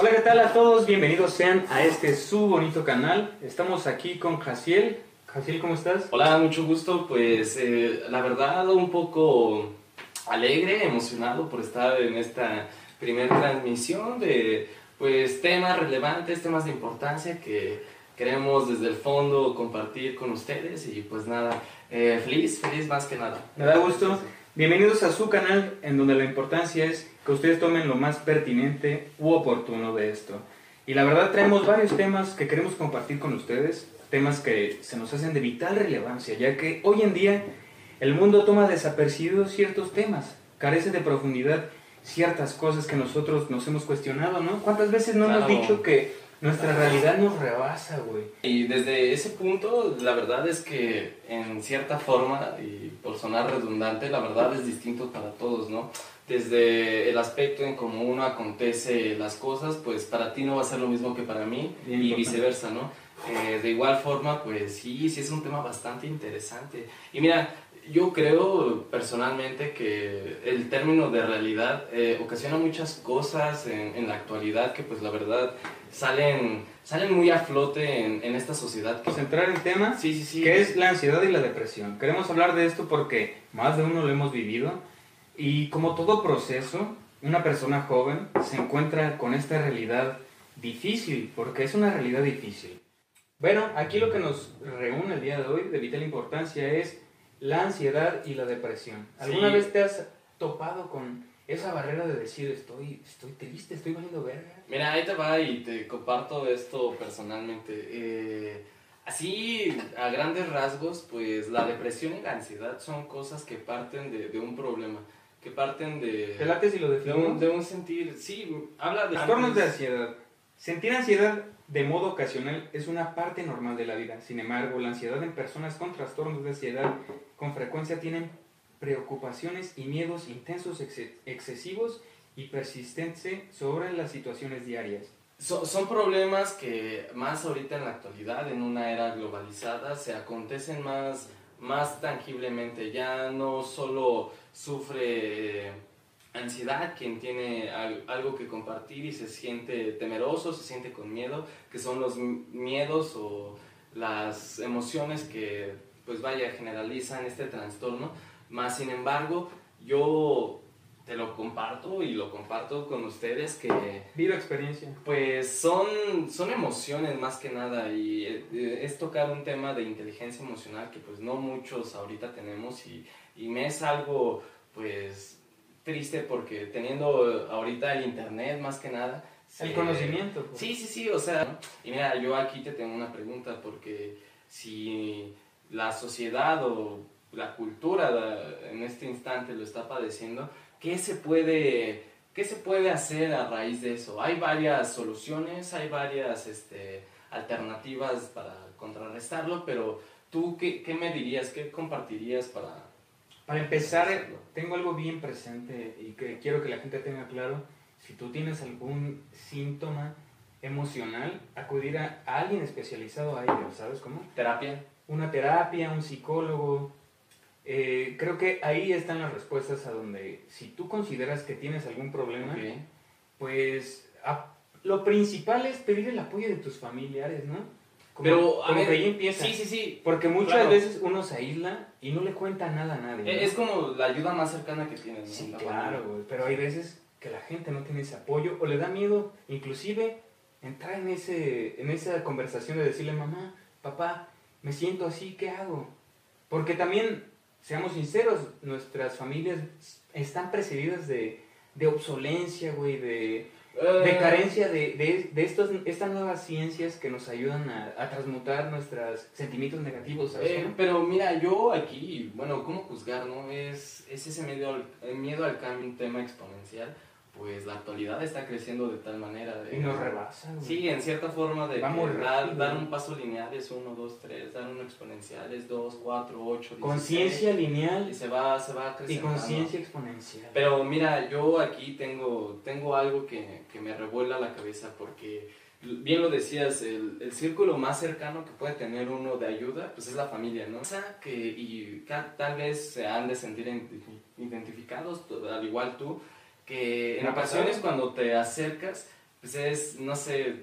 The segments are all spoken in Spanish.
Hola, ¿qué tal a todos? Bienvenidos sean a este su bonito canal. Estamos aquí con Jaciel. Jaciel, ¿cómo estás? Hola, mucho gusto. Pues eh, la verdad un poco alegre, emocionado por estar en esta primera transmisión de pues temas relevantes, temas de importancia que queremos desde el fondo compartir con ustedes y pues nada, eh, feliz, feliz más que nada. Me da gusto. Bienvenidos a su canal en donde la importancia es que ustedes tomen lo más pertinente u oportuno de esto. Y la verdad traemos varios temas que queremos compartir con ustedes, temas que se nos hacen de vital relevancia, ya que hoy en día el mundo toma desapercibidos ciertos temas, carece de profundidad ciertas cosas que nosotros nos hemos cuestionado, ¿no? ¿Cuántas veces no hemos Claro. dicho que nuestra realidad nos rebasa, güey? Y desde ese punto, la verdad es que en cierta forma, y por sonar redundante, la verdad es distinto para todos, ¿no? Desde el aspecto en cómo uno acontece las cosas, pues para ti no va a ser lo mismo que para mí Bien y viceversa, ¿no? Eh, de igual forma, pues sí, sí es un tema bastante interesante. Y mira, yo creo personalmente que el término de realidad eh, ocasiona muchas cosas en, en la actualidad que pues la verdad salen, salen muy a flote en, en esta sociedad. A entrar en tema sí, sí, sí. que es la ansiedad y la depresión. Queremos hablar de esto porque más de uno lo hemos vivido y como todo proceso, una persona joven se encuentra con esta realidad difícil, porque es una realidad difícil. Bueno, aquí lo que nos reúne el día de hoy de vital importancia es la ansiedad y la depresión. ¿Alguna Sí. vez te has topado con esa barrera de decir estoy, estoy triste, estoy valiendo verga? Mira, ahí te va y te comparto esto personalmente. Eh, así, a grandes rasgos, pues la depresión y la ansiedad son cosas que parten de, de un problema, que parten de, ¿Te late si lo de, definimos? un, de un sentir. Sí, habla de. Trastornos de ansiedad. Sentir ansiedad de modo ocasional es una parte normal de la vida. Sin embargo, la ansiedad en personas con trastornos de ansiedad con frecuencia tienen preocupaciones y miedos intensos, ex- excesivos y persistentes sobre las situaciones diarias. So- son problemas que más ahorita en la actualidad, en una era globalizada, se acontecen más, más tangiblemente. Ya no solo sufre eh, ansiedad quien tiene al- algo que compartir y se siente temeroso, se siente con miedo, que son los miedos o las emociones que, pues vaya, generalizan este trastorno. Más sin embargo, yo te lo comparto y lo comparto con ustedes que Viva experiencia. pues son, son emociones más que nada y eh, es tocar un tema de inteligencia emocional que pues no muchos ahorita tenemos y, y me es algo pues triste porque teniendo ahorita el internet más que nada. El se- conocimiento. pues. Sí, sí, sí, o sea, ¿no? y mira, yo aquí te tengo una pregunta porque si la sociedad o la cultura da- en este instante lo está padeciendo, ¿qué se puede, qué se puede hacer a raíz de eso? Hay varias soluciones, hay varias este, alternativas para contrarrestarlo, pero tú, ¿qué, qué me dirías, qué compartirías para... Para empezar, tengo algo bien presente y que quiero que la gente tenga claro. Si tú tienes algún síntoma emocional, acudir a, alguien especializado a ello, ¿sabes cómo? terapia? Una terapia, un psicólogo. Eh, creo que ahí están las respuestas a donde, si tú consideras que tienes algún problema, pues a- lo principal es pedir el apoyo de tus familiares, ¿no? Como, Pero, a como ver, que ahí empieza. Sí, sí, sí. Porque muchas Claro. veces uno se aísla y no le cuenta nada a nadie. ¿no? Eh, Es como la ayuda más cercana que tienes, ¿no? Sí, La claro, güey. Pero hay veces que la gente no tiene ese apoyo o le da miedo, inclusive, entrar en, ese, en esa conversación de decirle, mamá, papá, me siento así, ¿qué hago? Porque también, seamos sinceros, nuestras familias están precedidas de, de obsolencia, güey, de, de Eh, carencia de, de, de estos, estas nuevas ciencias que nos ayudan a, a transmutar nuestros sentimientos negativos, ¿sabes? Eh, pero mira, yo aquí, bueno, ¿cómo juzgar, no? Es, es ese miedo al, el miedo al cambio, un tema exponencial, pues la actualidad está creciendo de tal manera. de- y nos rebasa, güey. Sí, en cierta forma de Va que muy dar, dar un paso lineal es 1, 2, 3, dar uno exponencial es 2, 4, 8, 16. Conciencia lineal Y se va, se va y creciendo. conciencia exponencial. Pero mira, yo aquí tengo, tengo algo que, que me revuela la cabeza porque, bien lo decías, el, el círculo más cercano que puede tener uno de ayuda, pues es la familia, ¿no? O sea, que, y tal vez se han de sentir identifi- identificados, al igual tú, que en ocasiones cuando te acercas, pues es, no sé,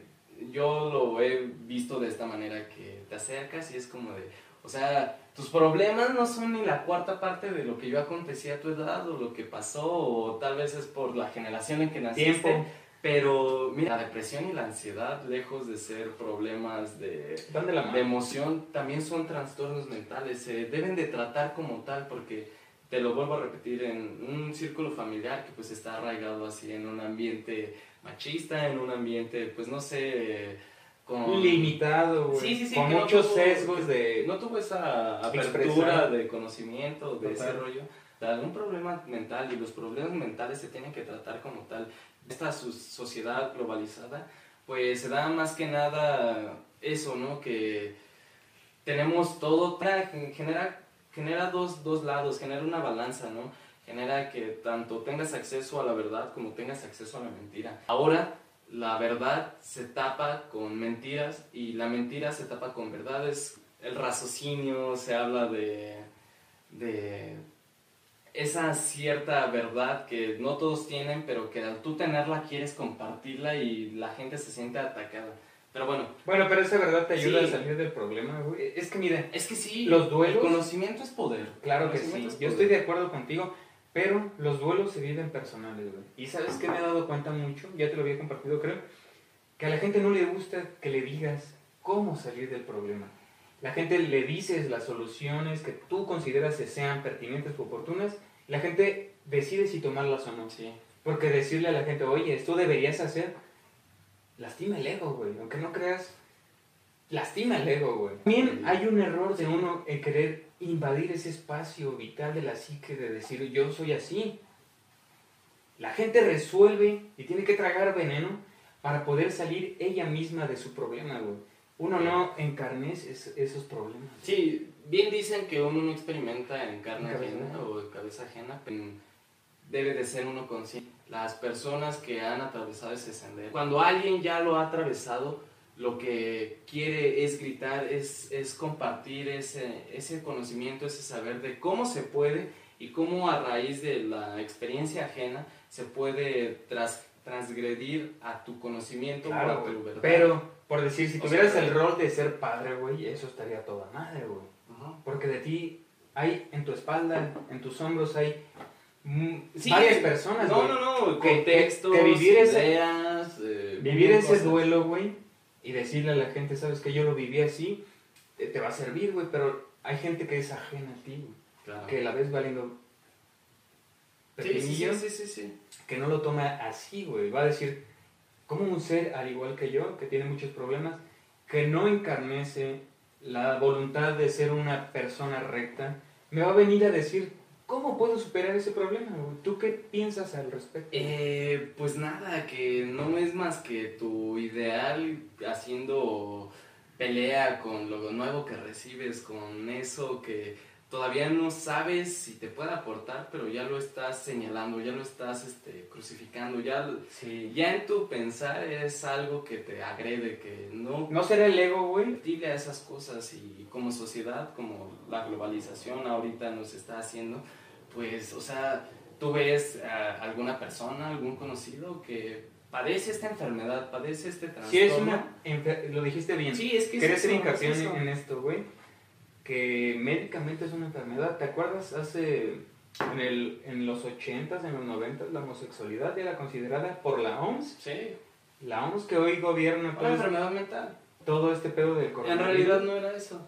yo lo he visto de esta manera que te acercas y es como de, o sea, tus problemas no son ni la cuarta parte de lo que yo acontecía a tu edad o lo que pasó o tal vez es por la generación en que naciste. Tiempo. Pero mira, la depresión y la ansiedad, lejos de ser problemas de, de emoción, también son trastornos mentales. Se deben de tratar como tal porque, te lo vuelvo a repetir, en un círculo familiar que pues está arraigado así en un ambiente machista, en un ambiente, pues no sé, con... Limitado, güey. Sí, sí, sí, Con no muchos tuvo- sesgos de. No tuvo esa apertura Expresar. de conocimiento, de ese Total. rollo. de algún problema mental y los problemas mentales se tienen que tratar como tal. Esta su- sociedad globalizada, pues se da más que nada eso, ¿no? Que tenemos todo, genera, genera dos, dos lados, genera una balanza, ¿no? Genera que tanto tengas acceso a la verdad como tengas acceso a la mentira. Ahora la verdad se tapa con mentiras y la mentira se tapa con verdades. El raciocinio se habla de, de esa cierta verdad que no todos tienen, pero que al tú tenerla quieres compartirla y la gente se siente atacada. Pero bueno, Bueno, pero esa verdad te ayuda Sí. a salir del problema, güey. Es que mira, es que sí, Los duelos- el conocimiento es poder. claro que sí. Yo estoy de acuerdo contigo, pero los duelos se viven personales, güey. Y sabes que me he dado cuenta mucho, ya te lo había compartido, creo, que a la gente no le gusta que le digas cómo salir del problema. La gente le dices las soluciones que tú consideras que sean pertinentes o oportunas. La gente decide si tomarlas o no. Sí. Porque decirle a la gente, oye, esto deberías hacer, lastima el ego, güey. Aunque no creas, lastima el ego, güey. También hay un error de uno en querer invadir ese espacio vital de la psique de decir, yo soy así. La gente resuelve y tiene que tragar veneno para poder salir ella misma de su problema, güey. Uno no encarnece es- esos problemas. Sí, bien dicen que uno no experimenta en carne En ajena. o en cabeza ajena, pero debe de ser uno consciente. Las personas que han atravesado ese sendero, cuando alguien ya lo ha atravesado, lo que quiere es gritar, es, es compartir ese, ese conocimiento, ese saber de cómo se puede y cómo a raíz de la experiencia ajena se puede tras, transgredir a tu conocimiento o Claro, a tu güey. verdad. Pero, por decir, si O tuvieras sea, el rol de ser padre, güey, eso estaría toda madre, güey. Porque de ti hay en tu espalda, en tus hombros hay Sí, varias personas, No, güey. no, no, Que- contextos, que vivir ese- ideas, eh, Vivir ese cosas. duelo, güey, y decirle a la gente, sabes que yo lo viví así, te, te va a servir, güey, pero hay gente que es ajena a ti, güey, Claro. que la ves valiendo sí, sí, sí, sí. que no lo toma así, güey. Va a decir, como un ser al igual que yo, que tiene muchos problemas, que no encarnece la voluntad de ser una persona recta, me va a venir a decir, ¿cómo puedo superar ese problema? ¿Tú qué piensas al respecto? Eh, pues nada, que no es más que tu ideal haciendo pelea con lo nuevo que recibes, con eso que todavía no sabes si te puede aportar, pero ya lo estás señalando, ya lo estás este, crucificando, ya, Sí. ya en tu pensar es algo que te agrede, que no ¿No será el ego, güey? sensible a esas cosas y como sociedad, como la globalización ahorita nos está haciendo, pues, o sea, tú ves a alguna persona, algún conocido que padece esta enfermedad, padece este trastorno. Si es una... Lo dijiste bien. Sí, es que Quería hacer hincapié es en, en esto, güey. Que médicamente es una enfermedad. ¿Te acuerdas hace... En, el, en los 80s, en los 90s, la homosexualidad era considerada por la OMS. Sí, La OMS que hoy gobierna una enfermedad mental. todo este pedo del En coronavirus. realidad no era eso.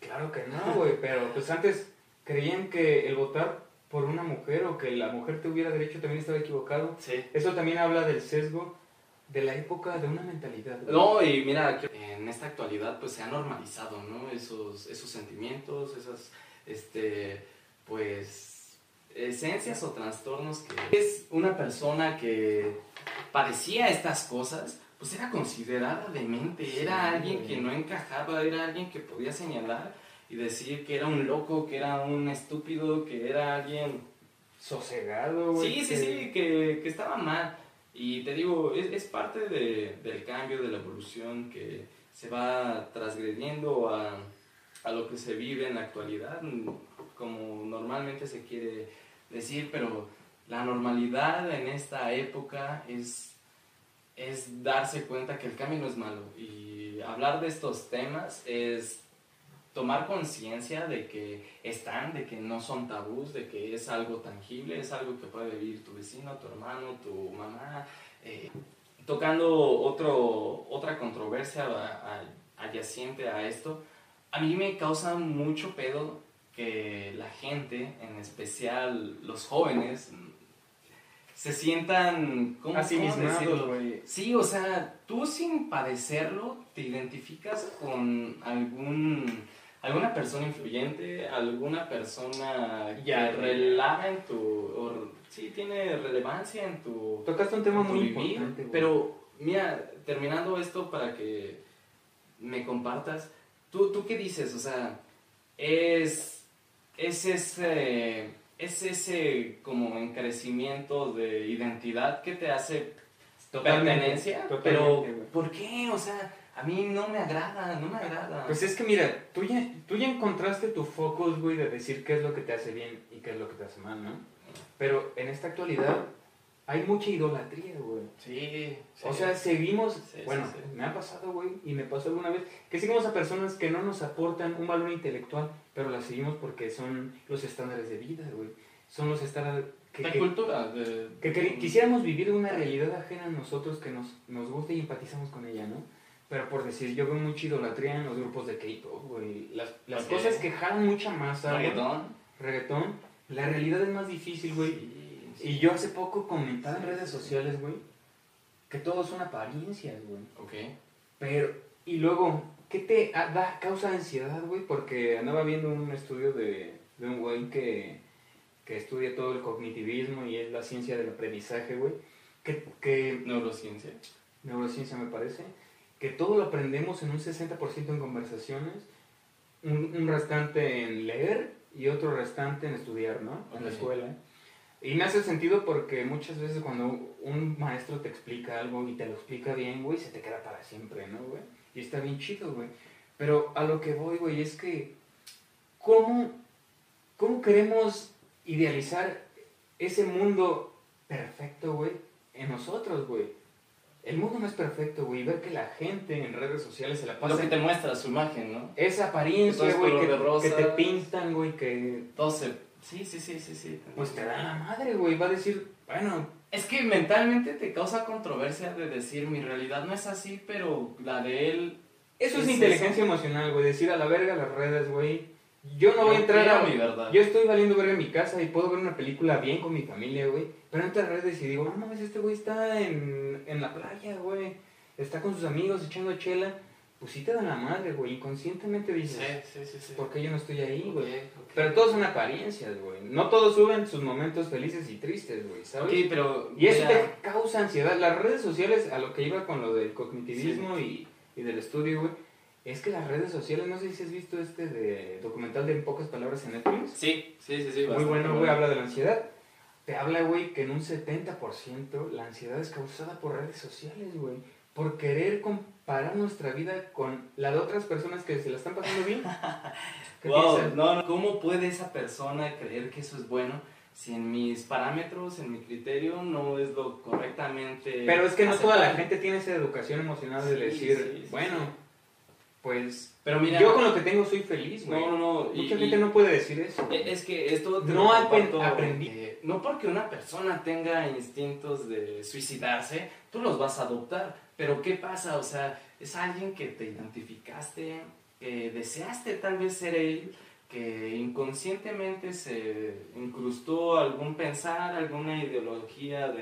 Claro que no, güey. Pero pues antes creían que el votar por una mujer o que la mujer tuviera derecho también estaba equivocado. Sí. Eso también habla del sesgo de la época de una mentalidad. No, y mira, que en esta actualidad pues se ha normalizado, ¿no? Esos, esos sentimientos, esas, este, pues, esencias o trastornos que es una persona que padecía estas cosas, pues era considerada demente, Sí, era alguien que no encajaba, era alguien que podía señalar y decir que era un loco, que era un estúpido, que era alguien Sosegado, güey. Sí, sí, sí, que, que estaba mal. Y te digo, es, es parte de- del cambio, de la evolución que se va transgrediendo a, a lo que se vive en la actualidad, como normalmente se quiere decir, pero la normalidad en esta época es es darse cuenta que el cambio no es malo. Y hablar de estos temas es tomar conciencia de que están, de que no son tabús, de que es algo tangible, es algo que puede vivir tu vecino, tu hermano, tu mamá. Eh, tocando otro, otra controversia adyacente a esto, a mí me causa mucho pedo que la gente, en especial los jóvenes, se sientan como Así? Sí, o sea, tú sin padecerlo te identificas con algún alguna persona influyente, alguna persona que relava en tu sí tiene relevancia en tu Tocaste un tema muy importante, pero mira, terminando esto para que me compartas, ¿tú, tú qué dices? O sea, es es ese es ese como encarecimiento de identidad que te hace pertenencia, pero ¿por qué? O sea, a mí no me agrada, no me agrada. Pues es que mira, tú ya, tú ya encontraste tu focus, güey, de decir qué es lo que te hace bien y qué es lo que te hace mal, ¿no? Pero en esta actualidad hay mucha idolatría, güey. Sí, O sea, seguimos, bueno, me ha pasado, güey, y me pasó alguna vez, que seguimos a personas que no nos aportan un valor intelectual, pero las seguimos porque son los estándares de vida, güey. Son los estándares... Que, La cultura de... Que, quisiéramos vivir una realidad ajena a nosotros que nos, nos gusta y empatizamos con ella, ¿no? Pero por decir, yo veo mucha idolatría en los grupos de K-pop, güey. Las, las cosas que jalan mucha masa. Reggaetón. Reggaetón. La realidad es más difícil, güey. Y yo hace poco comentaba en redes sociales, güey, que todo son apariencias, güey. Ok. Pero, y luego, ¿qué te da, causa ansiedad, güey? Porque andaba viendo un estudio de, de un güey que, que estudia todo el cognitivismo y es la ciencia del aprendizaje, güey. Que, que, neurociencia. Neurociencia me parece que todo lo aprendemos en un 60% en conversaciones, un, restante en leer y otro restante en estudiar, ¿no? En la escuela. Y me hace sentido porque muchas veces cuando un maestro te explica algo y te lo explica bien, güey, se te queda para siempre, ¿no, güey? Y está bien chido, güey. Pero a lo que voy, güey, es que, ¿cómo, ¿cómo queremos idealizar ese mundo perfecto, güey, en nosotros, güey? El mundo no es perfecto, güey. Ver que la gente en redes sociales se la pasa. Lo que te muestra su imagen, ¿no? Esa apariencia, güey, que, te pintan, güey, que. Todo se. Sí, sí, sí, sí, sí. Pues te da la madre, güey. Va a decir, bueno. Es que mentalmente te causa controversia de decir, mi realidad no es así, pero la de él. Eso es, inteligencia emocional, güey. Decir a la verga las redes, güey. Yo no voy a entrar a mi verdad. Yo estoy valiendo verga en mi casa y puedo ver una película bien con mi familia, güey. Pero entro a redes y digo, no mames, este güey está en, en la playa, güey. Está con sus amigos echando chela. Pues sí te da la madre, güey. Inconscientemente dices, sí, sí, sí, sí. ¿por qué yo no estoy ahí, güey? Pero todos son apariencias, güey. No todos suben sus momentos felices y tristes, güey, ¿sabes? Sí, pero... Y eso te causa ansiedad. Las redes sociales, a lo que iba con lo del cognitivismo y, y del estudio, güey es que las redes sociales, no sé si has visto este de documental de en pocas palabras en Netflix. Sí, sí, sí, sí. Muy bueno, güey, habla de la ansiedad. Te habla, güey, que en un 70% la ansiedad es causada por redes sociales, güey. Por querer comparar nuestra vida con la de otras personas que se la están pasando bien. wow, no, no, ¿cómo puede esa persona creer que eso es bueno? si en mis parámetros, en mi criterio, no es lo correctamente. Pero es que no toda la gente tiene esa educación emocional de decir, bueno, pues pero mira, yo con lo que tengo soy feliz, güey. No, no, no. Mucha gente no puede decir eso. E, es que esto no aprendí. Eh, no porque una persona tenga instintos de suicidarse, tú los vas a adoptar. Pero ¿qué pasa? O sea, es alguien que te identificaste, que deseaste tal vez ser él, que inconscientemente se incrustó algún pensar, alguna ideología de,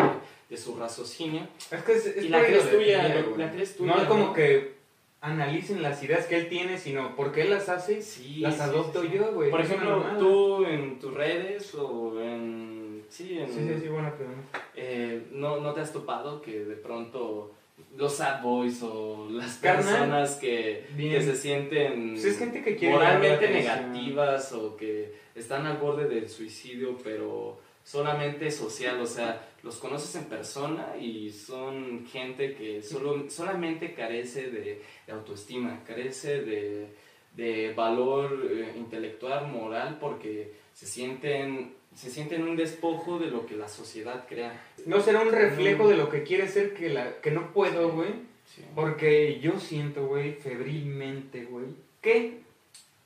de su raciocinio. Es que es, y la crees tuya, la crees tuya. No es como que analicen las ideas que él tiene, sino porque él las hace, sí, las adopto yo, güey. Por ejemplo, tú en tus redes o en... Sí, en, sí, sí, buena pregunta. Eh, ¿no, ¿No te has topado que de pronto los sad boys o las personas que, que, se sienten pues gente que moralmente negativas o que están al borde del suicidio, pero solamente social, o sea, los conoces en persona y son gente que solo, solamente carece de, autoestima, carece de, valor eh, intelectual, moral, porque se sienten se sienten un despojo de lo que la sociedad crea. No será un reflejo de lo que quiere ser que, la, que no puedo, güey. Sí. Porque yo siento, güey, febrilmente, güey, que,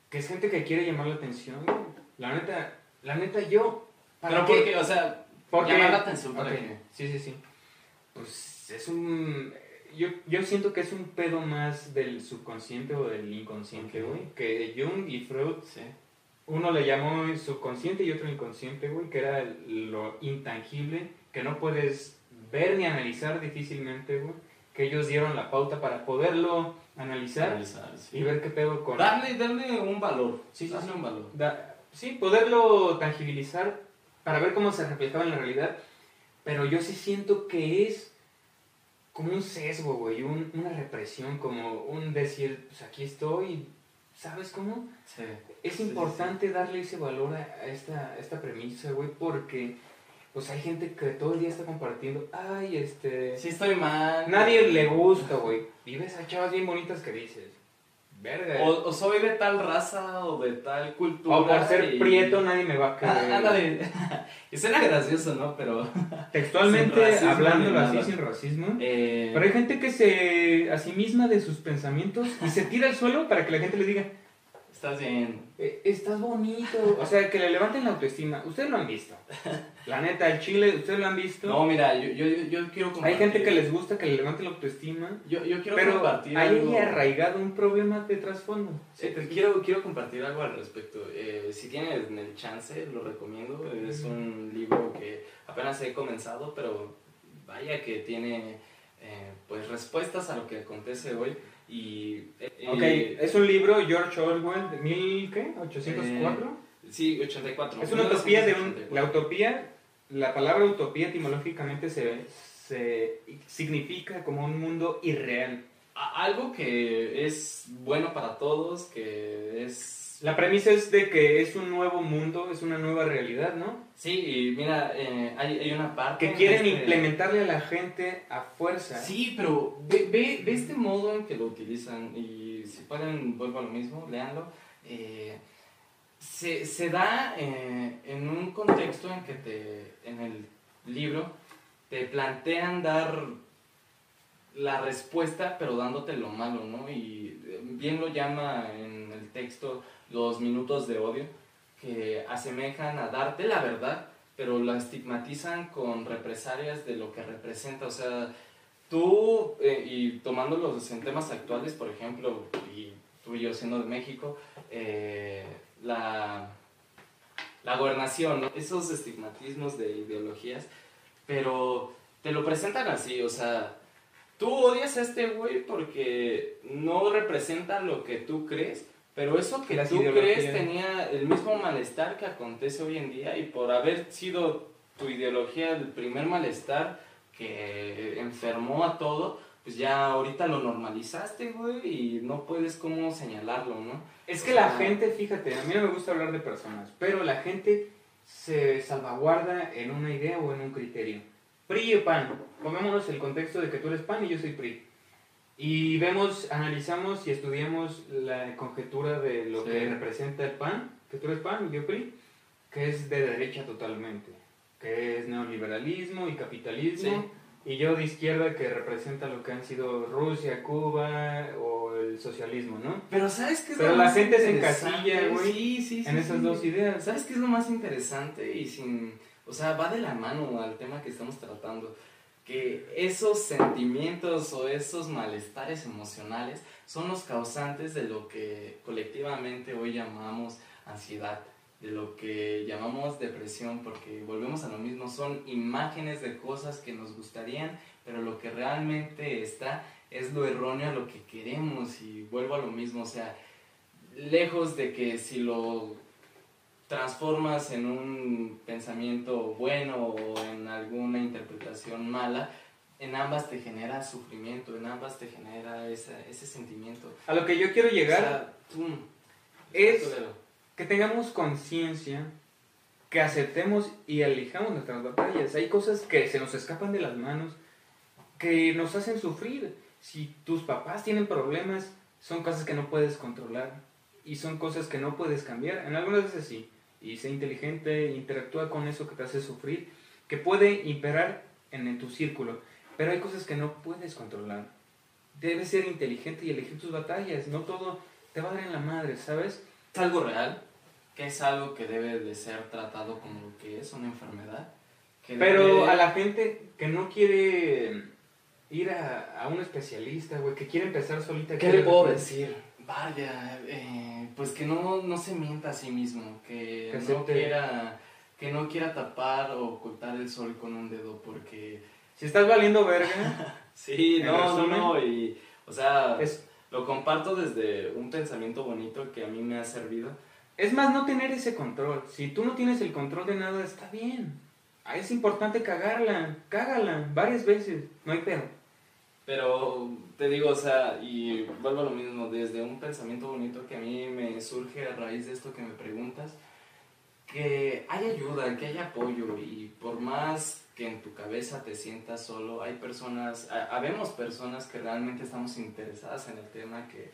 que es gente que quiere llamar la atención. La neta, la neta, yo... ¿para Pero qué? porque, o sea, Porque- llamar la atención para Ok, que... Sí, sí, sí. Pues es un... Yo, yo siento que es un pedo más del subconsciente o del inconsciente, güey. Que Jung y Freud, Sí. uno le llamó subconsciente y otro inconsciente, güey, que era lo intangible, que no puedes ver ni analizar difícilmente, güey. Que ellos dieron la pauta para poderlo analizar Analizar, sí. y ver qué pedo con... Darle, darle un valor. Sí, sí, darle sí. un valor. Da- sí, poderlo tangibilizar para ver cómo se reflejaba en la realidad. Pero yo sí siento que es como un sesgo, güey, un- una represión, como un decir, pues aquí estoy, ¿sabes cómo? Sí. Es Sí, sí, importante darle ese valor a, a esta, a esta premisa, güey, porque pues hay gente que todo el día está compartiendo, ay, este... Sí estoy mal. Nadie le gusta, güey. Y ves a chavas bien bonitas que dices, verga. O, o soy de tal raza o de tal cultura. O por ser y- prieto nadie me va a querer. Ah, ándale. y suena gracioso, ¿no? Pero. Textualmente, racismo hablándolo así, sin racismo. eh, Pero hay gente que se a sí misma de sus pensamientos y se tira al suelo para que la gente le diga, Estás bien. "Eh, estás bonito. O sea, que le levanten la autoestima. Ustedes lo han visto. La neta, el chile, ustedes lo han visto. No, mira, yo, yo, yo, quiero compartir. hay gente que les gusta que le levanten la autoestima. Yo, yo quiero Pero compartir hay algo. arraigado un problema de trasfondo. Sí, te quiero, quiero compartir algo al respecto. Eh, si tienen el chance, lo recomiendo. Es un libro que apenas he comenzado, pero vaya que tiene eh, pues respuestas a lo que acontece hoy. Y, eh, Ok, es un libro, George Orwell, de mil, ¿qué? ¿804? Sí, 84. Es una utopía de un... 1984. La utopía, la palabra utopía etimológicamente se, se significa como un mundo irreal. A- Algo que es bueno para todos, que es... La premisa es de que es un nuevo mundo, es una nueva realidad, ¿no? Sí, y mira, eh, hay, hay una parte... Que en quieren este- implementarle a la gente a fuerza. Sí, pero ve, ve, ve este modo en que lo utilizan y si pueden, vuelvo a lo mismo, leanlo. eh, se, se da eh, en un contexto en que te, en el libro te plantean dar la respuesta, pero dándote lo malo, ¿no? Y eh, bien lo llama en texto los minutos de odio, que asemejan a darte la verdad, pero la estigmatizan con represalias de lo que representa. O sea, tú, eh, y tomándolos en temas actuales, por ejemplo, y tú y yo siendo de México, eh, la, la gobernación, ¿no? esos estigmatismos de ideologías, pero te lo presentan así, o sea, tú odias a este güey porque no representa lo que tú crees, pero eso que tú crees tenía el mismo malestar que acontece hoy en día y por haber sido tu ideología el primer malestar que enfermó a todo, pues ya ahorita lo normalizaste, güey, y no puedes como señalarlo, ¿no? Es que la gente, fíjate, a mí no me gusta hablar de personas, pero la gente se salvaguarda en una idea o en un criterio. PRI o PAN, pongámonos el contexto de que tú eres PAN y yo soy PRI. Y vemos, analizamos y estudiamos la conjetura de lo Sí. que representa el PAN, que tú eres PAN y yo PRI, que es de derecha totalmente, que es neoliberalismo y capitalismo. Y yo de izquierda que representa lo que han sido Rusia, Cuba o el socialismo, ¿no? Pero ¿sabes qué es Pero lo la más gente se encasilla, güey, Sí, sí, sí. en esas sí. dos ideas. ¿Sabes qué es lo más interesante? Y sin. O sea, va de la mano al tema que estamos tratando. Que esos sentimientos o esos malestares emocionales son los causantes de lo que colectivamente hoy llamamos ansiedad, de lo que llamamos depresión, porque volvemos a lo mismo, son imágenes de cosas que nos gustarían, pero lo que realmente está es lo erróneo a lo que queremos y vuelvo a lo mismo, o sea, lejos de que si lo transformas en un pensamiento bueno o en alguna interpretación mala, en ambas te genera sufrimiento, en ambas te genera esa- ese sentimiento. A lo que yo quiero llegar O sea, tú- es que tengamos conciencia, que aceptemos y elijamos nuestras batallas. Hay cosas que se nos escapan de las manos, que nos hacen sufrir. Si tus papás tienen problemas, son cosas que no puedes controlar y son cosas que no puedes cambiar. En algunas veces sí. Y sé inteligente, interactúa con eso que te hace sufrir, que puede imperar en, en tu círculo, pero hay cosas que no puedes controlar. Debes ser inteligente y elegir tus batallas, no todo te va a dar en la madre, ¿sabes? Es algo real, que es algo que debe de ser tratado como lo que es una enfermedad. que Pero debe- a la gente que no quiere ir a, a un especialista, güey, que quiere empezar solita. ¿Qué le puedo decir? Vaya, eh, pues que no, no se mienta a sí mismo, que, Que no quiera, que no quiera tapar o ocultar el sol con un dedo, porque... Si estás valiendo verga, Sí, no, resumen, no, y, o sea, es, lo comparto desde un pensamiento bonito que a mí me ha servido. es más no tener ese control. Si tú no tienes el control de nada, está bien. Ah, Es importante cagarla, cágala varias veces, no hay pedo. Pero te digo, o sea, y vuelvo a lo mismo, desde un pensamiento bonito que a mí me surge a raíz de esto que me preguntas, que hay ayuda, que hay apoyo y por más que en tu cabeza te sientas solo, hay personas, ha- habemos personas que realmente estamos interesadas en el tema, que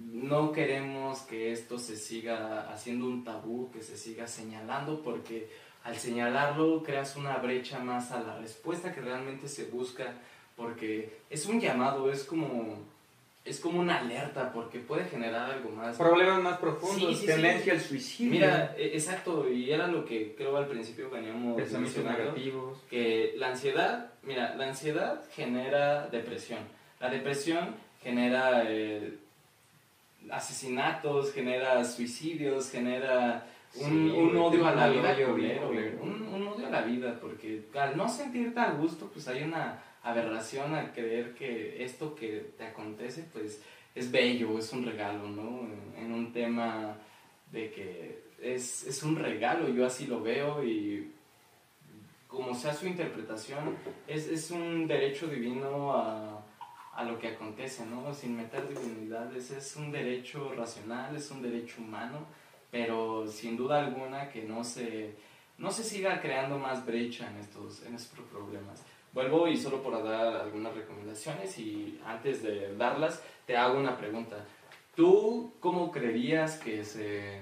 no queremos que esto se siga haciendo un tabú, que se siga señalando, porque al señalarlo creas una brecha más a la respuesta que realmente se busca porque es un llamado, es como, es como una alerta, porque puede generar algo más. Problemas más profundos, Sí, sí, sí. tendencia al suicidio, Mira, e- exacto, y era lo que creo al principio veníamos mencionando, negativos. que la ansiedad, mira, la ansiedad genera depresión, la depresión genera eh, asesinatos, genera suicidios, genera un, Sí, un güey, odio a la vida culero, un, un odio a la vida, porque al no sentirte a gusto, pues hay una aberración al creer que esto que te acontece, pues es bello, es un regalo, ¿no? En, en un tema de que es, es un regalo, yo así lo veo y como sea su interpretación, es, es un derecho divino a, a lo que acontece, ¿no? Sin meter divinidades, es un derecho racional, es un derecho humano, pero sin duda alguna que no se, no se siga creando más brecha en estos, en estos problemas. Vuelvo y solo por dar algunas recomendaciones y antes de darlas te hago una pregunta. ¿Tú cómo creerías que se,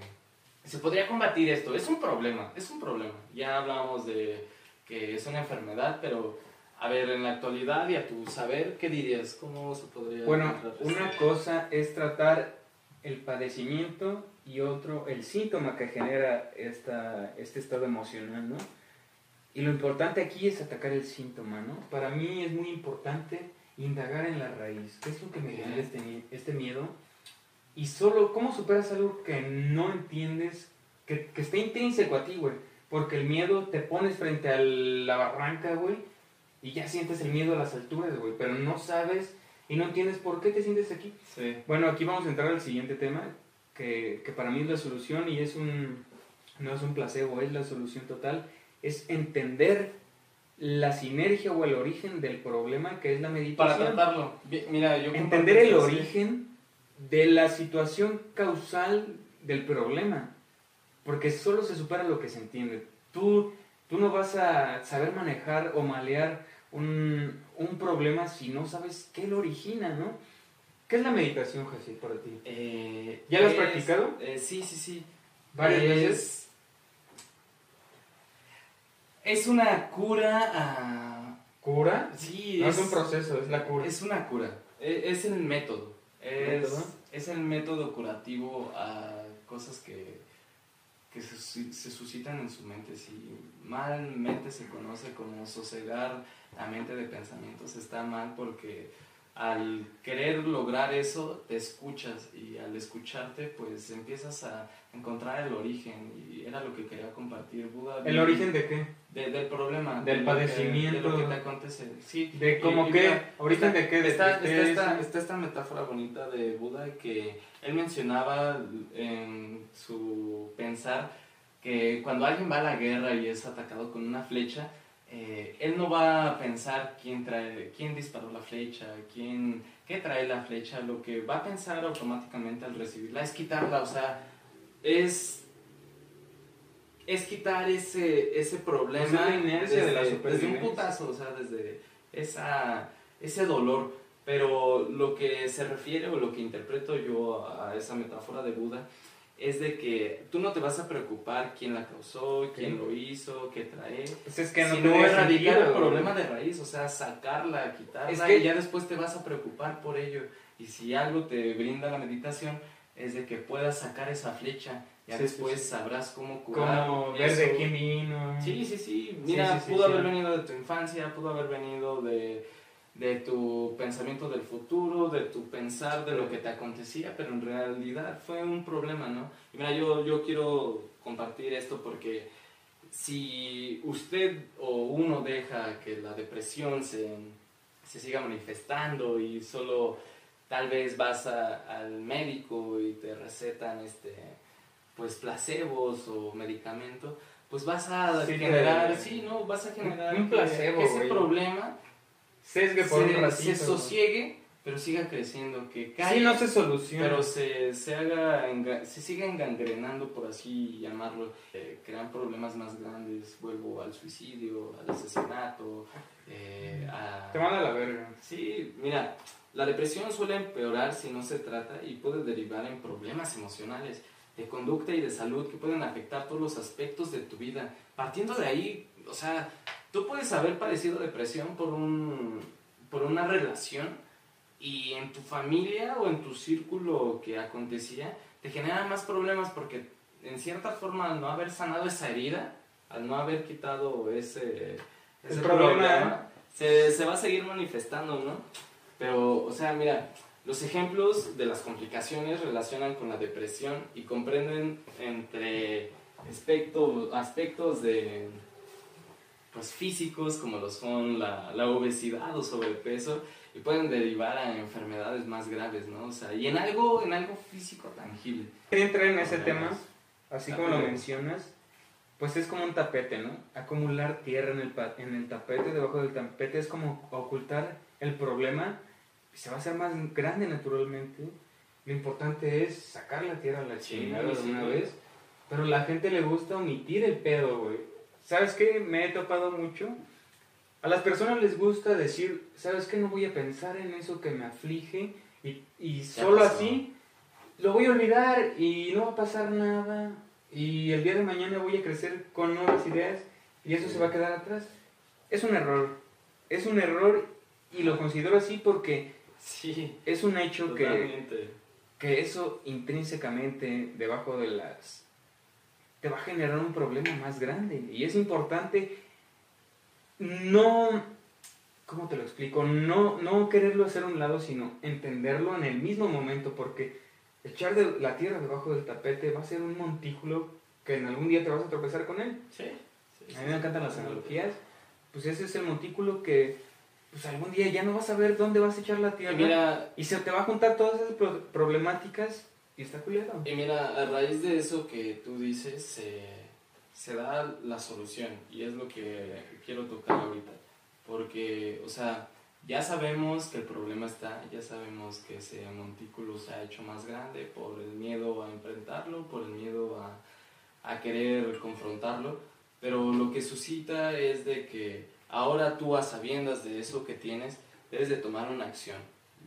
se podría combatir esto? Es un problema, es un problema. Ya hablamos de que es una enfermedad, pero a ver, en la actualidad y a tu saber, ¿qué dirías? ¿Cómo se podría Bueno, una cosa es tratar el padecimiento y otro el síntoma que genera esta, este estado emocional, ¿no? Y lo importante aquí es atacar el síntoma, ¿no? Para mí es muy importante indagar en la raíz. ¿Qué es lo que me genera este, este miedo? Y solo, ¿cómo superas algo que no entiendes, que, que está intrínseco a ti, güey? Porque el miedo te pones frente a la barranca, güey, y ya sientes el miedo a las alturas, güey, pero no sabes y no entiendes por qué te sientes aquí. Sí. Bueno, aquí vamos a entrar al siguiente tema, que, que para mí es la solución y es un, no es un placebo, es la solución total, es entender la sinergia o el origen del problema que es la Para meditación. tratarlo, bi- mira, yo Entender el origen de la situación causal del problema, porque solo se supera lo que se entiende. Tú, tú no vas a saber manejar o malear un, un problema si no sabes qué lo origina, ¿no? ¿Qué es la meditación, Jesús, para ti? Eh, ¿Ya lo has practicado? eh, sí, sí, sí. ¿Varias Es- veces? Es una cura a... ¿Cura? Sí, No es un proceso, es la cura. Es una cura. E- Es, el método. Es, ¿Método? es el método curativo a cosas que, que se suscitan en su mente. Si malmente se conoce como sosegar la mente de pensamientos, está mal porque al querer lograr eso, te escuchas y al escucharte, pues empiezas a encontrar el origen y era lo que quería compartir Buda. ¿El origen de qué? De- del problema. Del de lo que- padecimiento. de lo que te acontece. Sí. ¿De cómo y qué? mira, ¿Origen está- de qué? ¿De Está, está esta, está esta metáfora bonita de Buda que él mencionaba en su pensar que cuando alguien va a la guerra y es atacado con una flecha, eh, él no va a pensar quién, trae, quién disparó la flecha, quién, qué trae la flecha, lo que va a pensar automáticamente al recibirla es quitarla, o sea, es, es quitar ese, ese problema es la inercia de la desde, desde un putazo, o sea, desde esa, ese dolor. Pero lo que se refiere o lo que interpreto yo a esa metáfora de Buda es de que tú no te vas a preocupar quién la causó, quién lo hizo, qué trae. Pues es que no sino erradicar sentido, el problema de raíz, o sea, sacarla, quitarla, Es que- y ya después te vas a preocupar por ello. Y si algo te brinda la meditación, es de que puedas sacar esa flecha, ya Sí, después sí. sabrás cómo curar. Como ver de quién vino. Sí, sí, sí. Mira, pudo haber venido de tu infancia, pudo haber venido de, de tu pensamiento del futuro, de tu pensar de lo que te acontecía, pero en realidad fue un problema, ¿no? Y mira, yo, yo quiero compartir esto porque si usted o uno deja que la depresión se, se siga manifestando y solo tal vez vas a- al médico y te recetan este pues placebos o medicamentos, pues vas a Sí, generar, te- sí, ¿no? Vas a generar Un placebo, que ese problema Sesgue por un se, ratito. se sosiegue, pero siga creciendo, que calle, Sí, no se soluciona. pero se, se haga, se siga engangrenando, por así llamarlo, eh, crean problemas más grandes, vuelvo al suicidio, al asesinato, eh, a... Te manda a la verga. Sí, mira, la depresión suele empeorar si no se trata y puede derivar en problemas emocionales, de conducta y de salud que pueden afectar todos los aspectos de tu vida. Partiendo de ahí, o sea, tú puedes haber padecido depresión por, un, por una relación y en tu familia o en tu círculo que acontecía te genera más problemas porque en cierta forma al no haber sanado esa herida, al no haber quitado ese, ese problema, se, se va a seguir manifestando, ¿no? Pero, o sea, mira, los ejemplos de las complicaciones relacionan con la depresión y comprenden entre aspecto- aspectos de pues físicos como lo son la, la obesidad o sobrepeso y pueden derivar a enfermedades más graves, ¿no? O sea, y en algo, en algo físico tangible. Quería entrar en ese tema, así como lo mencionas, pues es como un tapete, ¿no? Acumular tierra en el, en el tapete, debajo del tapete, es como ocultar el problema y se va a hacer más grande naturalmente. Lo importante es sacar la tierra a la Sí, chingada de sí, una güey. vez, pero la gente le gusta omitir el pedo, güey. ¿Sabes qué? Me he topado mucho. A las personas les gusta decir, ¿sabes qué? No voy a pensar en eso que me aflige y, y solo así lo voy a olvidar y no va a pasar nada y el día de mañana voy a crecer con nuevas ideas y eso Sí. se va a quedar atrás. Es un error, es un error y lo considero así porque Sí, es un hecho que, que eso intrínsecamente debajo de las... te va a generar un problema más grande y es importante no... ¿Cómo te lo explico? No, no quererlo hacer a un lado, sino entenderlo en el mismo momento, porque echar de la tierra debajo del tapete va a ser un montículo que en algún día te vas a tropezar con él. Sí, sí, A mí me encantan las analogías. Pues ese es el montículo que pues algún día ya no vas a ver dónde vas a echar la Y tierra. mira, Y se te va a juntar todas esas pro- problemáticas y está culero. Y mira, a raíz de eso que tú dices, se, da la solución y es lo que quiero tocar ahorita. Porque, o sea, ya sabemos que el problema está, ya sabemos que ese montículo se ha hecho más grande por el miedo a enfrentarlo, por el miedo a, a querer confrontarlo, pero lo que suscita es de que ahora tú a sabiendas de eso que tienes, debes de tomar una acción.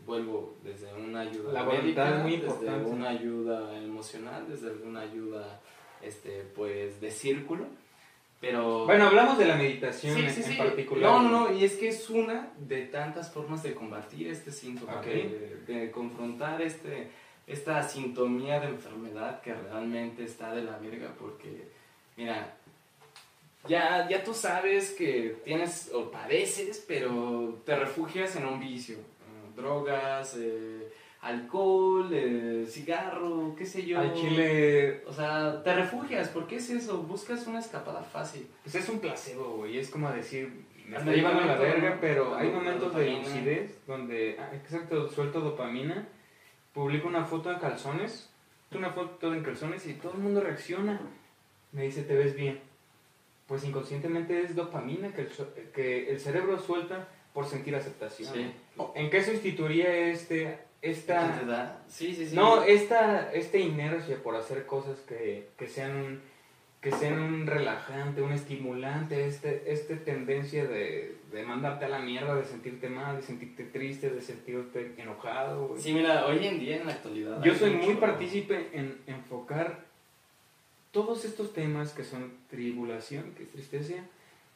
Vuelvo desde una ayuda La voluntad médica, es muy desde una ayuda emocional, desde alguna ayuda este pues de círculo, pero Bueno, hablamos de la meditación Sí, en, sí, en sí. particular. No, no, no, y es que es una de tantas formas de combatir este síntoma, de, de confrontar este, esta sintomía de enfermedad que realmente está de la verga, porque, mira, ya, ya tú sabes que tienes o padeces, pero te refugias en un vicio, drogas, eh, alcohol, eh, cigarro, qué sé yo. Al chile, O sea, te refugias, ¿por qué es eso? Buscas una escapada fácil. pues es un placebo, güey. Es como decir, me está llevando a la verga, ¿no? pero hay momentos de lucidez donde, ah, exacto, suelto dopamina, publico una foto en calzones, una foto en calzones y todo el mundo reacciona. Me dice, te ves bien. Pues inconscientemente es dopamina que el, que el cerebro suelta por sentir aceptación. Sí. ¿En qué sustituiría este, esta, ¿Qué te da? Sí, sí, sí. No, esta, esta inercia por hacer cosas que, que sean un- que sean un relajante, un estimulante, este, este tendencia de, de mandarte a la mierda, de sentirte mal, de sentirte triste, de sentirte enojado. güey. Sí, mira, hoy en día en la actualidad. Yo soy muy partícipe en enfocar todos estos temas que son tribulación, que es tristeza,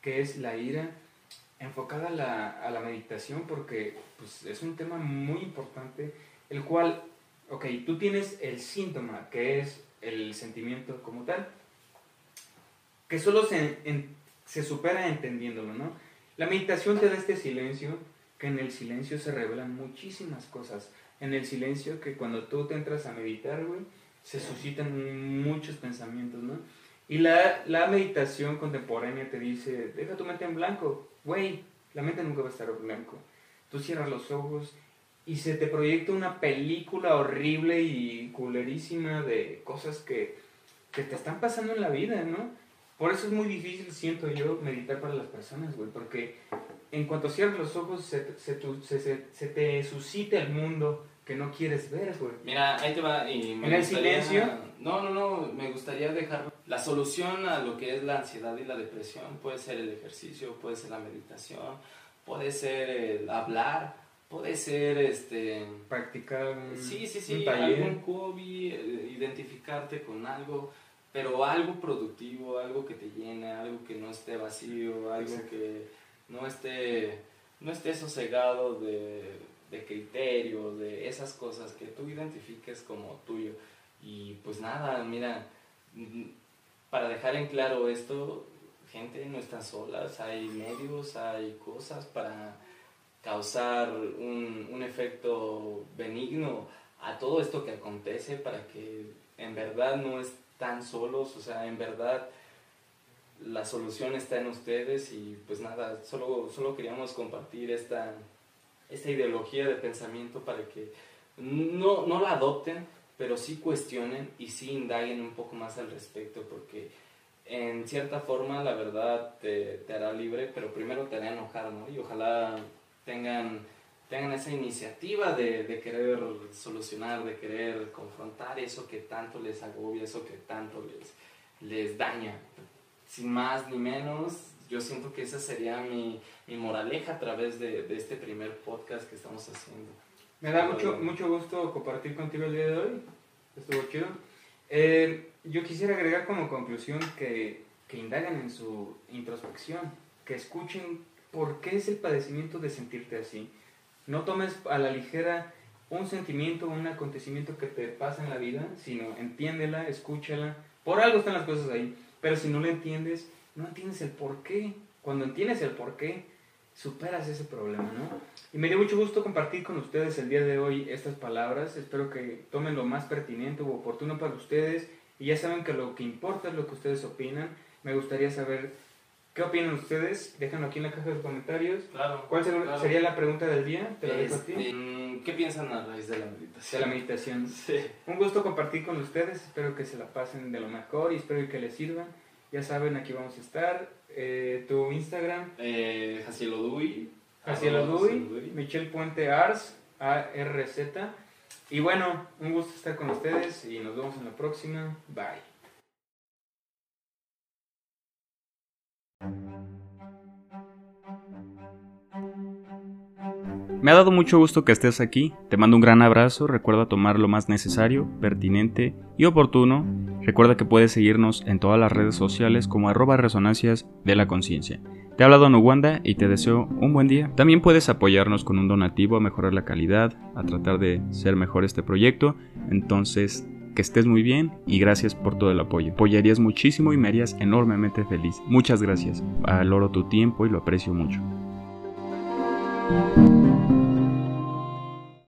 que es la ira, enfocada a la, a la meditación porque pues, es un tema muy importante, el cual, ok, tú tienes el síntoma, que es el sentimiento como tal, que solo se, en- se supera entendiéndolo, ¿no? La meditación te da este silencio, que en el silencio se revelan muchísimas cosas. En el silencio que cuando tú te entras a meditar, güey, se suscitan muchos pensamientos, ¿no? Y la, la meditación contemporánea te dice, deja tu mente en blanco, güey, la mente nunca va a estar blanco. Tú cierras los ojos y se te proyecta una película horrible y culerísima de cosas que, que te están pasando en la vida, ¿no? Por eso es muy difícil, siento yo, meditar para las personas, güey, porque en cuanto cierras los ojos se, te- se, te suscita el mundo que no quieres ver, güey. Mira, ahí te va y me ¿En el silencio? No, no, no, me gustaría dejar la solución a lo que es la ansiedad y la depresión. Puede ser el ejercicio, puede ser la meditación, puede ser el hablar, puede ser este... Practicar un, Sí, sí, un sí, taller. algún hobby, eh, identificarte con algo, pero algo productivo, algo que te llene, algo que no esté vacío, algo Exacto. que no esté, no esté sosegado de, de criterios, de esas cosas que tú identifiques como tuyo. Y pues nada, mira, para dejar en claro esto, gente no está solas, hay medios, hay cosas para causar un, un efecto benigno a todo esto que acontece para que en verdad no están solos, o sea, en verdad la solución está en ustedes y pues nada, solo, solo queríamos compartir esta, esta ideología de pensamiento para que no, no la adopten, pero sí cuestionen y sí indaguen un poco más al respecto, porque en cierta forma la verdad te, te hará libre, pero primero te hará enojar, ¿no? Y ojalá tengan, tengan esa iniciativa de, de querer solucionar, de querer confrontar eso que tanto les agobia, eso que tanto les, les daña. Sin más ni menos, yo siento que esa sería mi, mi moraleja a través de, de este primer podcast que estamos haciendo. Me da mucho, mucho gusto compartir contigo el día de hoy. Estuvo chido. Eh, yo quisiera agregar como conclusión que, que indagan en su introspección, que escuchen por qué es el padecimiento de sentirte así. No tomes a la ligera un sentimiento o un acontecimiento que te pasa en la vida, sino entiéndela, escúchala. Por algo están las cosas ahí. Pero si no lo entiendes, no entiendes el por qué. Cuando entiendes el por qué, superas ese problema, ¿no? Y me dio mucho gusto compartir con ustedes el día de hoy estas palabras. Espero que tomen lo más pertinente o oportuno para ustedes. Y ya saben que lo que importa es lo que ustedes opinan. Me gustaría saber qué opinan ustedes. Déjenlo aquí en la caja de comentarios. Claro. ¿Cuál claro. sería la pregunta del día? Te la dejo a ti. Este, mm, ¿Qué piensan a raíz de la De meditación? la meditación. Sí. Un gusto compartir con ustedes. Espero que se la pasen de lo mejor y espero que les sirvan. Ya saben, aquí vamos a estar. Eh, tu Instagram, Eh, Jaciel. Michelle Puente Ars, A-R-Z. Y bueno, un gusto estar con ustedes y nos vemos en la próxima. Bye. Me ha dado mucho gusto que estés aquí, te mando un gran abrazo, recuerda tomar lo más necesario, pertinente y oportuno, recuerda que puedes seguirnos en todas las redes sociales como arroba resonancias de la conciencia. Te ha hablado Nuwanda y te deseo un buen día. También puedes apoyarnos con un donativo a mejorar la calidad, a tratar de ser mejor este proyecto, entonces que estés muy bien y gracias por todo el apoyo. Apoyarías muchísimo y me harías enormemente feliz. Muchas gracias, valoro tu tiempo y lo aprecio mucho.